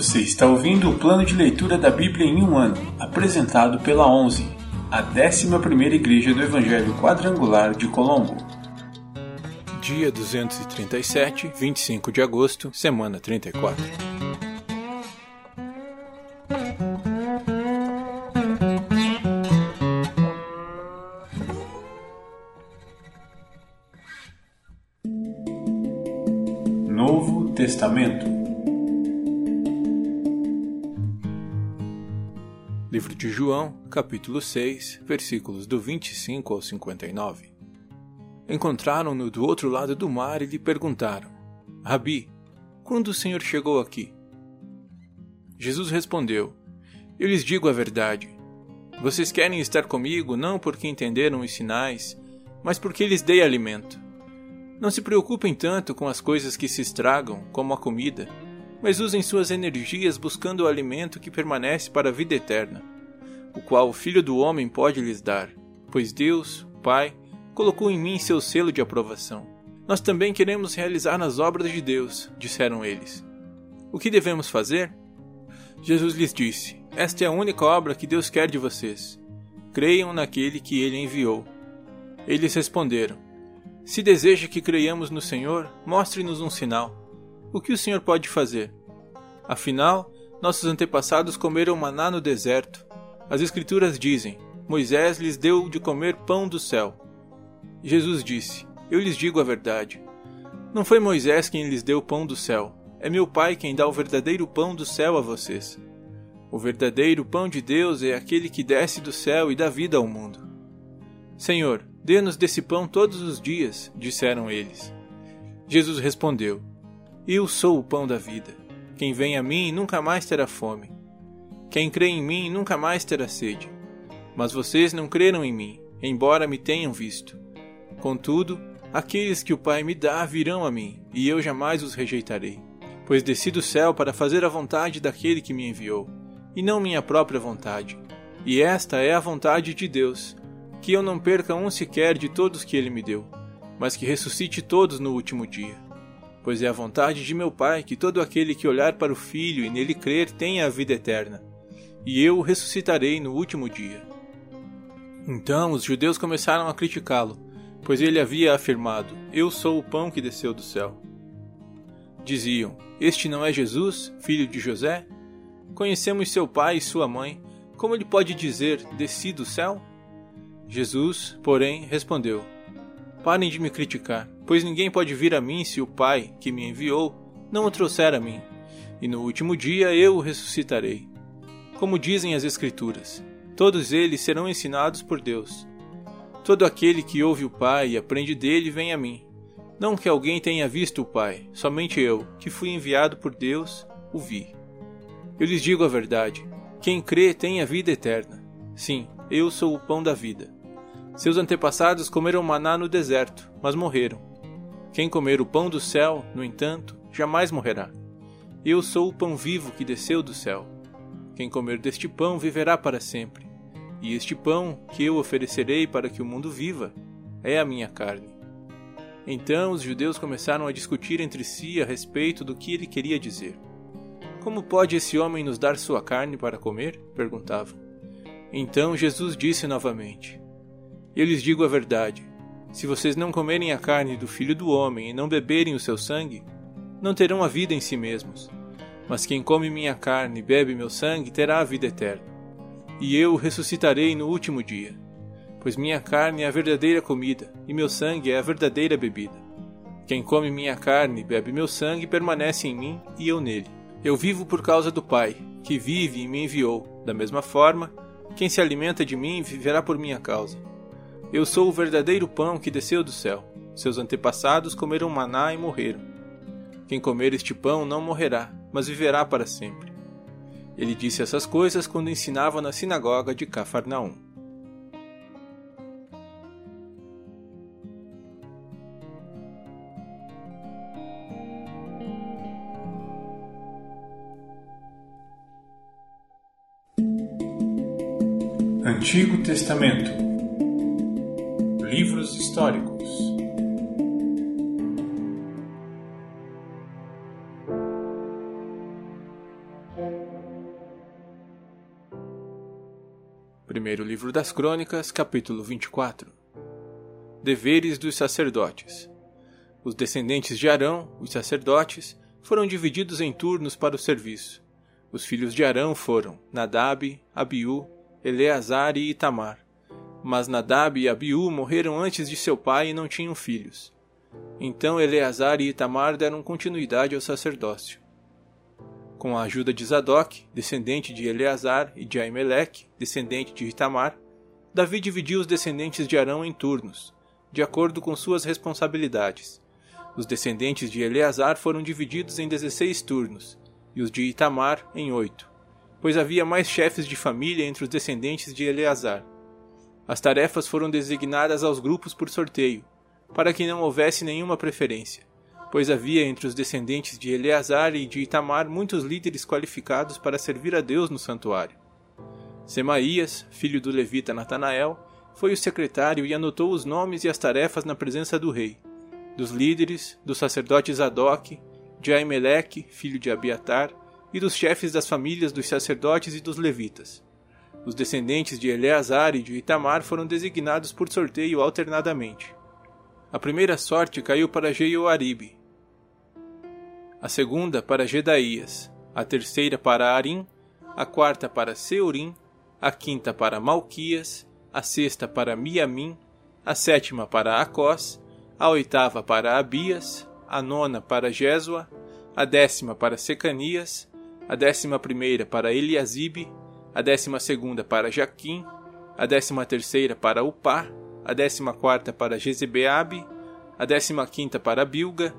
Você está ouvindo o plano de leitura da Bíblia em um ano, apresentado pela 11, a 11ª Igreja do Evangelho Quadrangular de Colombo. Dia 237, 25 de agosto, semana 34. Novo Testamento Livro de João, capítulo 6, versículos do 25 ao 59. Encontraram-no do outro lado do mar e lhe perguntaram: Rabi, quando o Senhor chegou aqui? Jesus respondeu: Eu lhes digo a verdade. Vocês querem estar comigo não porque entenderam os sinais, mas porque lhes dei alimento. Não se preocupem tanto com as coisas que se estragam, como a comida, mas usem suas energias buscando o alimento que permanece para a vida eterna, o qual o Filho do Homem pode lhes dar, pois Deus, Pai, colocou em mim seu selo de aprovação. Nós também queremos realizar nas obras de Deus, disseram eles. O que devemos fazer? Jesus lhes disse: Esta é a única obra que Deus quer de vocês. Creiam naquele que ele enviou. Eles responderam: se deseja que creiamos no Senhor, mostre-nos um sinal. O que o Senhor pode fazer? Afinal, nossos antepassados comeram maná no deserto. As Escrituras dizem: Moisés lhes deu de comer pão do céu. Jesus disse: Eu lhes digo a verdade. Não foi Moisés quem lhes deu pão do céu, é meu Pai quem dá o verdadeiro pão do céu a vocês. O verdadeiro pão de Deus é aquele que desce do céu e dá vida ao mundo. Senhor, Dê-nos desse pão todos os dias, disseram eles. Jesus respondeu: Eu sou o pão da vida. Quem vem a mim nunca mais terá fome. Quem crê em mim nunca mais terá sede. Mas vocês não creram em mim, embora me tenham visto. Contudo, aqueles que o Pai me dá virão a mim, e eu jamais os rejeitarei. Pois desci do céu para fazer a vontade daquele que me enviou, e não minha própria vontade. E esta é a vontade de Deus, que eu não perca um sequer de todos que ele me deu, mas que ressuscite todos no último dia. Pois é a vontade de meu Pai que todo aquele que olhar para o Filho e nele crer tenha a vida eterna, e eu o ressuscitarei no último dia. Então os judeus começaram a criticá-lo, pois ele havia afirmado: Eu sou o pão que desceu do céu. Diziam: Este não é Jesus, filho de José? Conhecemos seu pai e sua mãe. Como ele pode dizer: Desci do céu? Jesus, porém, respondeu: Parem de me criticar, pois ninguém pode vir a mim se o Pai, que me enviou, não o trouxer a mim, e no último dia eu o ressuscitarei. Como dizem as Escrituras, todos eles serão ensinados por Deus. Todo aquele que ouve o Pai e aprende dele vem a mim. Não que alguém tenha visto o Pai, somente eu, que fui enviado por Deus, o vi. Eu lhes digo a verdade: quem crê tem a vida eterna. Sim, eu sou o pão da vida. Seus antepassados comeram maná no deserto, mas morreram. Quem comer o pão do céu, no entanto, jamais morrerá. Eu sou o pão vivo que desceu do céu. Quem comer deste pão viverá para sempre. E este pão que eu oferecerei para que o mundo viva é a minha carne. Então os judeus começaram a discutir entre si a respeito do que ele queria dizer. Como pode esse homem nos dar sua carne para comer? perguntavam. Então Jesus disse novamente: eu lhes digo a verdade: se vocês não comerem a carne do filho do homem e não beberem o seu sangue, não terão a vida em si mesmos. Mas quem come minha carne e bebe meu sangue terá a vida eterna. E eu o ressuscitarei no último dia. Pois minha carne é a verdadeira comida, e meu sangue é a verdadeira bebida. Quem come minha carne e bebe meu sangue permanece em mim e eu nele. Eu vivo por causa do Pai, que vive e me enviou. Da mesma forma, quem se alimenta de mim viverá por minha causa. Eu sou o verdadeiro pão que desceu do céu. Seus antepassados comeram maná e morreram. Quem comer este pão não morrerá, mas viverá para sempre. Ele disse essas coisas quando ensinava na sinagoga de Cafarnaum. Antigo Testamento Livros históricos. Primeiro livro das Crônicas, capítulo 24. Deveres dos sacerdotes. Os descendentes de Arão, os sacerdotes, foram divididos em turnos para o serviço. Os filhos de Arão foram Nadab, Abiú, Eleazar e Itamar. Mas Nadab e Abiú morreram antes de seu pai e não tinham filhos. Então Eleazar e Itamar deram continuidade ao sacerdócio. Com a ajuda de Zadok, descendente de Eleazar, e de Aimeleque, descendente de Itamar, Davi dividiu os descendentes de Arão em turnos, de acordo com suas responsabilidades. Os descendentes de Eleazar foram divididos em 16 turnos, e os de Itamar em oito, pois havia mais chefes de família entre os descendentes de Eleazar. As tarefas foram designadas aos grupos por sorteio, para que não houvesse nenhuma preferência, pois havia entre os descendentes de Eleazar e de Itamar muitos líderes qualificados para servir a Deus no santuário. Semaías, filho do levita Natanael, foi o secretário e anotou os nomes e as tarefas na presença do rei, dos líderes, do sacerdote Zadok, de Aimeleque, filho de Abiatar, e dos chefes das famílias dos sacerdotes e dos levitas. Os descendentes de Eleazar e de Itamar foram designados por sorteio alternadamente. A primeira sorte caiu para Jeoaribe, a segunda para Gedaías, a terceira para Arim, a quarta para Seurim, a quinta para Malquias, a sexta para Miamim, a sétima para Acós, a oitava para Abias, a nona para Jesua, a décima para Secanias, a décima primeira para Eliasibe, a décima segunda para Jaquim, a décima terceira para Upá, a décima quarta para Jezebeabe, a décima quinta para Bilga,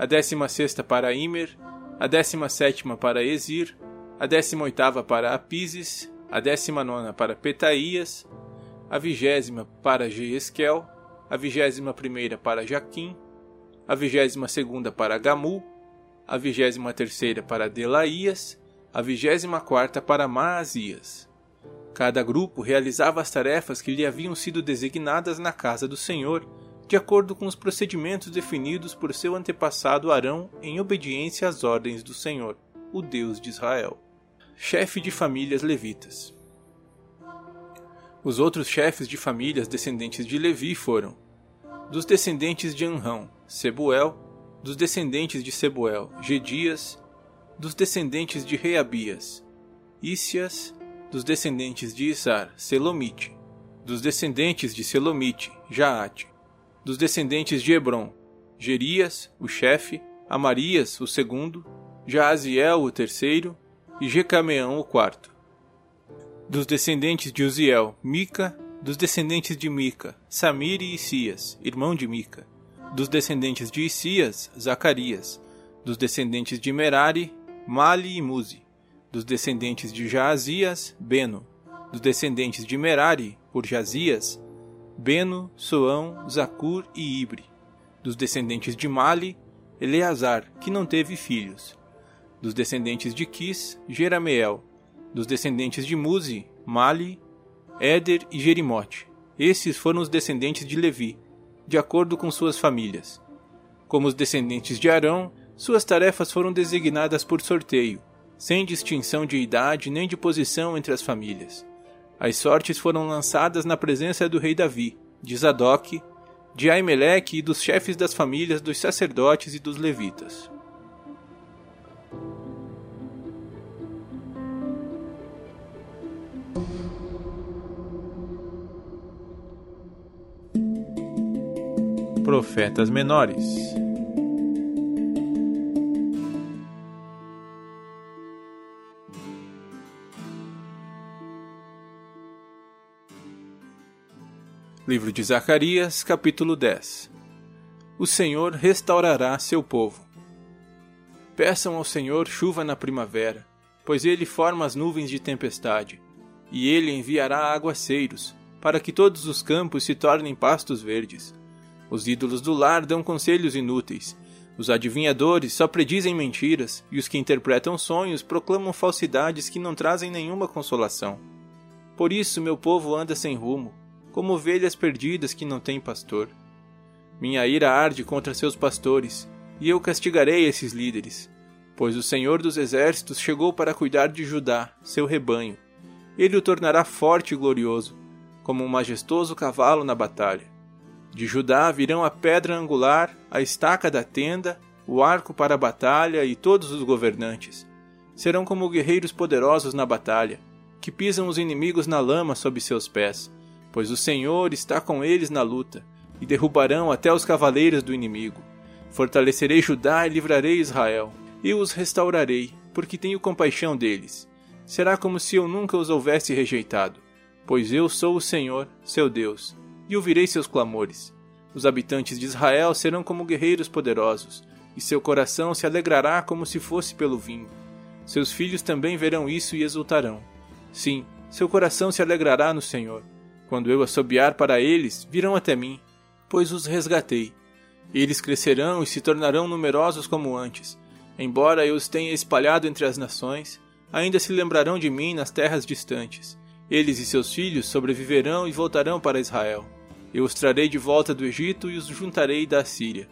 a décima sexta para Imer, a décima sétima para Ezir, a décima oitava para Apises, a décima nona para Petaías, a vigésima para Jeesquel, a vigésima primeira para Jaquim, a vigésima segunda para Gamu, a vigésima terceira para Delaías, a vigésima quarta para Maazias. Cada grupo realizava as tarefas que lhe haviam sido designadas na casa do Senhor, de acordo com os procedimentos definidos por seu antepassado Arão em obediência às ordens do Senhor, o Deus de Israel. Chefe de famílias levitas. Os outros chefes de famílias descendentes de Levi foram: dos descendentes de Anrão, Sebuel, dos descendentes de Sebuel, Gedias, dos descendentes de Reabias, Ícias, dos descendentes de Isar, Selomite, dos descendentes de Selomite, Jaate, dos descendentes de Hebron, Gerias, o chefe, Amarias, o segundo, Jaaziel, o terceiro, e Jecameão, o quarto. Dos descendentes de Uziel, Mica, dos descendentes de Mica, Samir e Isias, irmão de Mica, dos descendentes de Isias, Zacarias, dos descendentes de Merari, Mali e Muzi, dos descendentes de Jaazias, Beno, dos descendentes de Merari, por Jazias, Beno, Soão, Zacur e Ibre, dos descendentes de Mali, Eleazar, que não teve filhos, dos descendentes de Quis, Jerameel, dos descendentes de Muzi, Mali, Éder e Jerimote. Esses foram os descendentes de Levi, de acordo com suas famílias. Como os descendentes de Arão, suas tarefas foram designadas por sorteio, sem distinção de idade nem de posição entre as famílias. As sortes foram lançadas na presença do rei Davi, de Zadok, de Aimeleque e dos chefes das famílias dos sacerdotes e dos levitas. profetas menores. Livro de Zacarias, capítulo 10 O Senhor restaurará seu povo. Peçam ao Senhor chuva na primavera, pois ele forma as nuvens de tempestade, e ele enviará aguaceiros, para que todos os campos se tornem pastos verdes. Os ídolos do lar dão conselhos inúteis. Os adivinhadores só predizem mentiras, e os que interpretam sonhos proclamam falsidades que não trazem nenhuma consolação. Por isso meu povo anda sem rumo, como ovelhas perdidas que não têm pastor. Minha ira arde contra seus pastores, e eu castigarei esses líderes, pois o Senhor dos Exércitos chegou para cuidar de Judá, seu rebanho. ele o tornará forte e glorioso, como um majestoso cavalo na batalha. De Judá virão a pedra angular, a estaca da tenda, o arco para a batalha e todos os governantes. Serão como guerreiros poderosos na batalha, que pisam os inimigos na lama sob seus pés, pois o Senhor está com eles na luta, e derrubarão até os cavaleiros do inimigo. Fortalecerei Judá e livrarei Israel. Eu os restaurarei, porque tenho compaixão deles será como se eu nunca os houvesse rejeitado, pois eu sou o Senhor, seu Deus, e ouvirei seus clamores. Os habitantes de Israel serão como guerreiros poderosos, e seu coração se alegrará como se fosse pelo vinho. Seus filhos também verão isso e exultarão. Sim, seu coração se alegrará no Senhor. Quando eu assobiar para eles, virão até mim, pois os resgatei. Eles crescerão e se tornarão numerosos como antes. Embora eu os tenha espalhado entre as nações, ainda se lembrarão de mim nas terras distantes. Eles e seus filhos sobreviverão e voltarão para Israel. Eu os trarei de volta do Egito e os juntarei da Síria.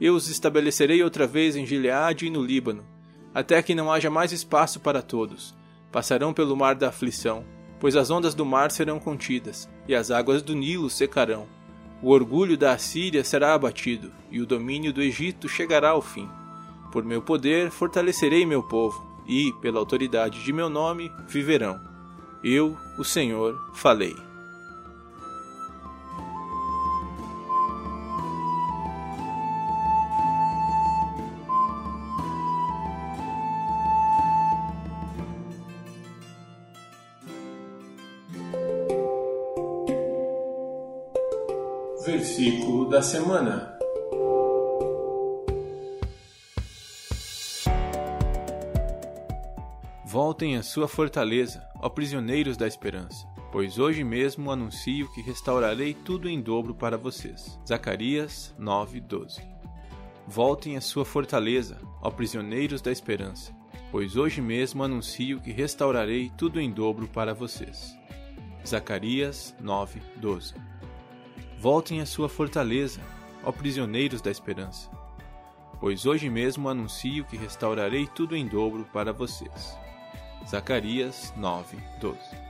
Eu os estabelecerei outra vez em Gileade e no Líbano, até que não haja mais espaço para todos. Passarão pelo mar da aflição, pois as ondas do mar serão contidas, e as águas do Nilo secarão. O orgulho da Assíria será abatido, e o domínio do Egito chegará ao fim. Por meu poder fortalecerei meu povo, e, pela autoridade de meu nome, viverão. Eu, o Senhor, falei. Versículo da semana. Voltem à sua fortaleza, ó prisioneiros da esperança, pois hoje mesmo anuncio que restaurarei tudo em dobro para vocês. Zacarias 9:12. Voltem à sua fortaleza, ó prisioneiros da esperança, pois hoje mesmo anuncio que restaurarei tudo em dobro para vocês. Zacarias 9:12. Voltem à sua fortaleza, ó prisioneiros da esperança, pois hoje mesmo anuncio que restaurarei tudo em dobro para vocês. Zacarias 9, 12.